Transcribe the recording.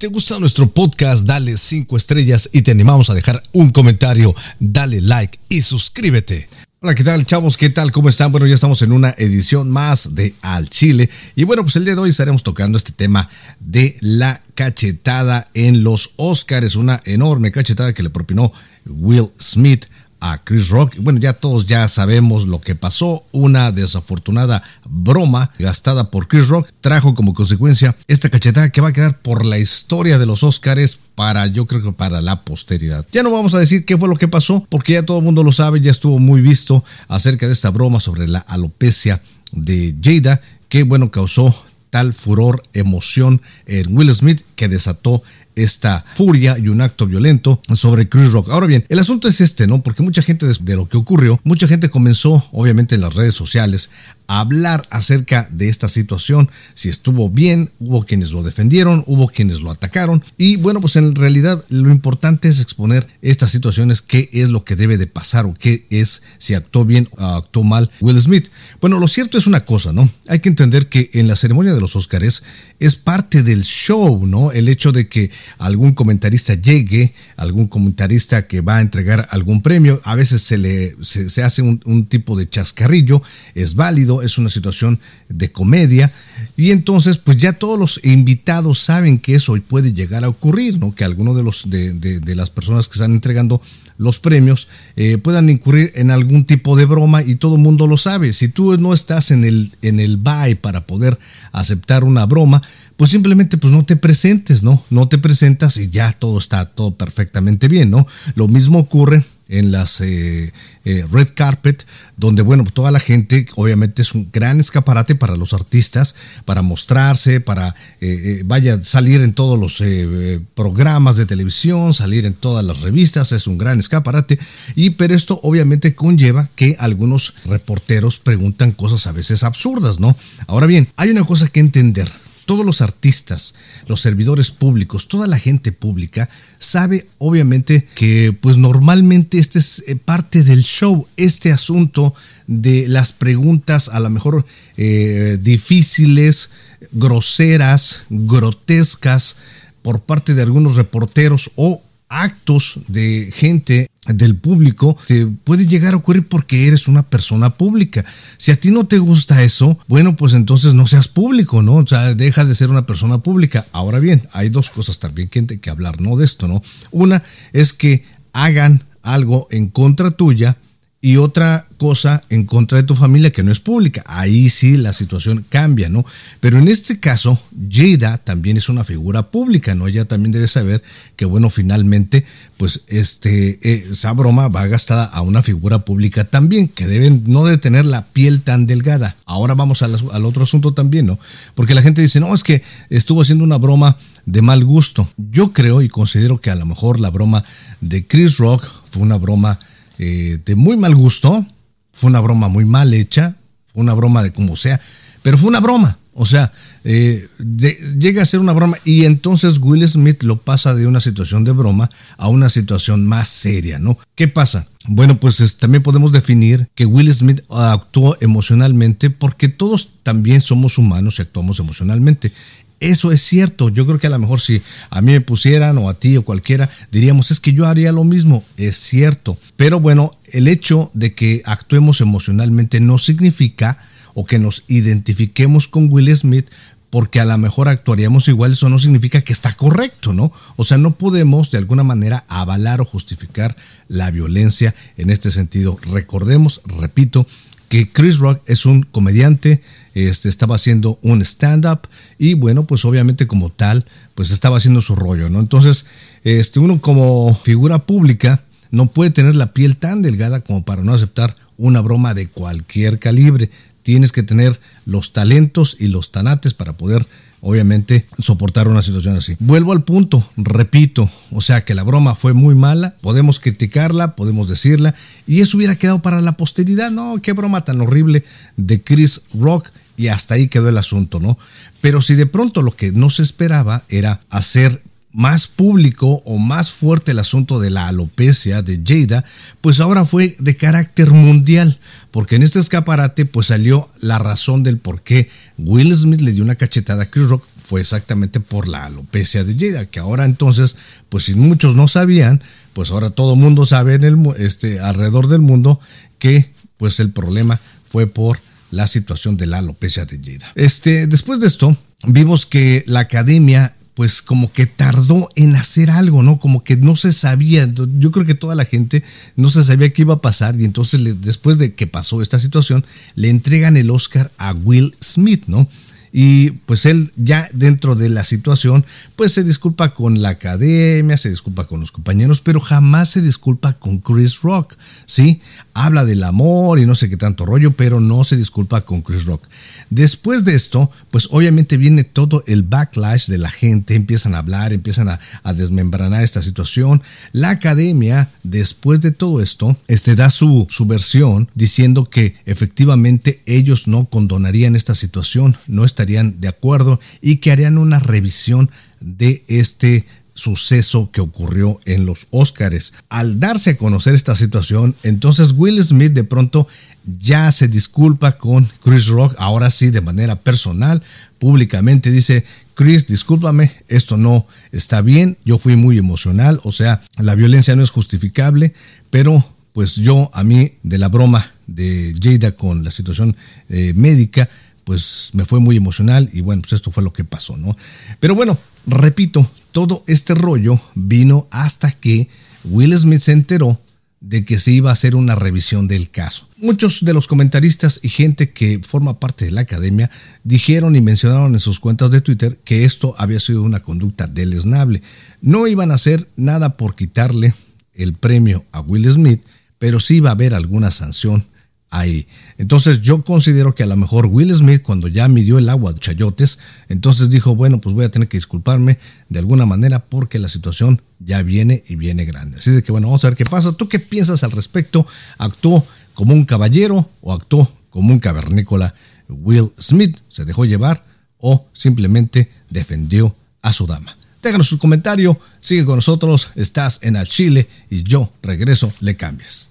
te gusta nuestro podcast, dale 5 estrellas y te animamos a dejar un comentario, dale like y suscríbete. Hola, ¿qué tal, chavos? ¿Qué tal? ¿Cómo están? Bueno, ya estamos en una edición más de Al Chile. Y bueno, pues el día de hoy estaremos tocando este tema de la cachetada en los Oscars. Una enorme cachetada que le propinó Will Smith a Chris Rock. Bueno, ya todos ya sabemos lo que pasó. Una desafortunada broma gastada por Chris Rock trajo como consecuencia esta cachetada que va a quedar por la historia de los Oscars para, yo creo que para la posteridad. Ya no vamos a decir qué fue lo que pasó, porque ya todo el mundo lo sabe, ya estuvo muy visto acerca de esta broma sobre la alopecia de Jada, que bueno, causó tal furor, emoción en Will Smith que desató esta furia y un acto violento sobre Chris Rock. Ahora bien, el asunto es este, ¿no? Porque mucha gente de lo que ocurrió, mucha gente comenzó, obviamente en las redes sociales, hablar acerca de esta situación, si estuvo bien, hubo quienes lo defendieron, hubo quienes lo atacaron y bueno, pues en realidad lo importante es exponer estas situaciones, qué es lo que debe de pasar o qué es si actuó bien o actuó mal Will Smith. Bueno, lo cierto es una cosa, ¿no? Hay que entender que en la ceremonia de los Óscares es parte del show, ¿no? El hecho de que algún comentarista llegue, algún comentarista que va a entregar algún premio, a veces se le se, hace un, un tipo de chascarrillo, es válido, es una situación de comedia. Y entonces, pues ya todos los invitados saben que eso puede llegar a ocurrir, ¿no? Que alguno de, los, de, las personas que están entregando los premios eh, puedan incurrir en algún tipo de broma y todo el mundo lo sabe. Si tú no estás en el, en el bye para poder aceptar una broma, pues simplemente pues no te presentes, ¿no? No te presentas y ya todo está todo perfectamente bien, ¿no? Lo mismo ocurre en las eh, eh, red carpet, donde, bueno, toda la gente, obviamente es un gran escaparate para los artistas, para mostrarse, para, eh, vaya, salir en todos los programas de televisión, salir en todas las revistas, es un gran escaparate, y pero esto obviamente conlleva que algunos reporteros preguntan cosas a veces absurdas, ¿no? Ahora bien, hay una cosa que entender, todos los artistas, los servidores públicos, toda la gente pública sabe obviamente que pues normalmente este es eh, parte del show, este asunto de las preguntas a lo mejor eh, difíciles, groseras, grotescas por parte de algunos reporteros o actos de gente del público se puede llegar a ocurrir porque eres una persona pública. Si a ti no te gusta eso, bueno, pues entonces no seas público, ¿no? O sea, deja de ser una persona pública. Ahora bien, hay dos cosas también que, que hablar, ¿no? De esto, ¿no? Una es que hagan algo en contra tuya y otra cosa en contra de tu familia que no es pública. Ahí sí la situación cambia, ¿no? Pero en este caso, Jada también es una figura pública, ¿no? Ella también debe saber que, bueno, finalmente, pues este, eh, esa broma va gastada a una figura pública también, que deben no de tener la piel tan delgada. Ahora vamos al, al otro asunto también, ¿no? Porque la gente dice, no, es que estuvo haciendo una broma de mal gusto. Yo creo y considero que a lo mejor la broma de Chris Rock fue una broma eh, de muy mal gusto, fue una broma muy mal hecha, fue una broma de como sea, pero fue una broma. O sea, eh, llega a ser una broma y entonces Will Smith lo pasa de una situación de broma a una situación más seria, ¿no? ¿Qué pasa? Bueno, pues también podemos definir que Will Smith actuó emocionalmente porque todos también somos humanos y actuamos emocionalmente. Eso es cierto. Yo creo que a lo mejor si a mí me pusieran o a ti o cualquiera, diríamos, es que yo haría lo mismo. Es cierto. Pero bueno, el hecho de que actuemos emocionalmente no significa o que nos identifiquemos con Will Smith porque a lo mejor actuaríamos igual, eso no significa que está correcto, ¿no? O sea, no podemos de alguna manera avalar o justificar la violencia en este sentido. Recordemos, repito, que Chris Rock es un comediante, este, estaba haciendo un stand-up y bueno, pues obviamente como tal, pues estaba haciendo su rollo, ¿no? Entonces, este, uno como figura pública no puede tener la piel tan delgada como para no aceptar una broma de cualquier calibre. Tienes que tener los talentos y los tanates para poder obviamente soportar una situación así. Vuelvo al punto, repito, o sea que la broma fue muy mala, podemos criticarla, podemos decirla, y eso hubiera quedado para la posteridad, no, qué broma tan horrible de Chris Rock, y hasta ahí quedó el asunto, ¿no? Pero si de pronto lo que no se esperaba era hacer más público o más fuerte el asunto de la alopecia de Jada, pues ahora fue de carácter mundial, porque en este escaparate pues salió la razón del por qué Will Smith le dio una cachetada a Chris Rock fue exactamente por la alopecia de Jada, que ahora entonces, pues si muchos no sabían, pues ahora todo el mundo sabe en este, alrededor del mundo que pues el problema fue por la situación de la alopecia de Jada. Este, después de esto, vimos que la academia pues como que tardó en hacer algo, ¿no? Como que no se sabía, yo creo que toda la gente no se sabía qué iba a pasar y entonces después de que pasó esta situación, le entregan el Oscar a Will Smith, ¿no? Y pues él ya dentro de la situación, pues se disculpa con la academia, se disculpa con los compañeros, pero jamás se disculpa con Chris Rock, ¿sí? Habla del amor y no sé qué tanto rollo, pero no se disculpa con Chris Rock. Después de esto, pues obviamente viene todo el backlash de la gente, empiezan a hablar, empiezan a, desmembranar esta situación. La academia, después de todo esto, este, da su, su versión diciendo que efectivamente ellos no condonarían esta situación, no estarían de acuerdo y que harían una revisión de este suceso que ocurrió en los Óscares. Al darse a conocer esta situación, entonces Will Smith de pronto ya se disculpa con Chris Rock, ahora sí de manera personal, públicamente dice, Chris, discúlpame, esto no está bien, yo fui muy emocional, o sea, la violencia no es justificable, pero pues yo a mí de la broma de Jada con la situación eh, médica, pues me fue muy emocional y bueno, pues esto fue lo que pasó, ¿no? Pero bueno, repito, todo este rollo vino hasta que Will Smith se enteró de que se iba a hacer una revisión del caso. Muchos de los comentaristas y gente que forma parte de la academia dijeron y mencionaron en sus cuentas de Twitter que esto había sido una conducta deleznable. No iban a hacer nada por quitarle el premio a Will Smith, pero sí iba a haber alguna sanción ahí. Entonces yo considero que a lo mejor Will Smith cuando ya midió el agua de chayotes, entonces dijo, bueno, pues voy a tener que disculparme de alguna manera porque la situación ya viene y viene grande. Así de que bueno, vamos a ver qué pasa. ¿Tú qué piensas al respecto? ¿Actuó como un caballero o actuó como un cavernícola? Will Smith se dejó llevar o simplemente defendió a su dama. Déjanos su comentario, sigue con nosotros, estás en el Chile y yo regreso, le cambies.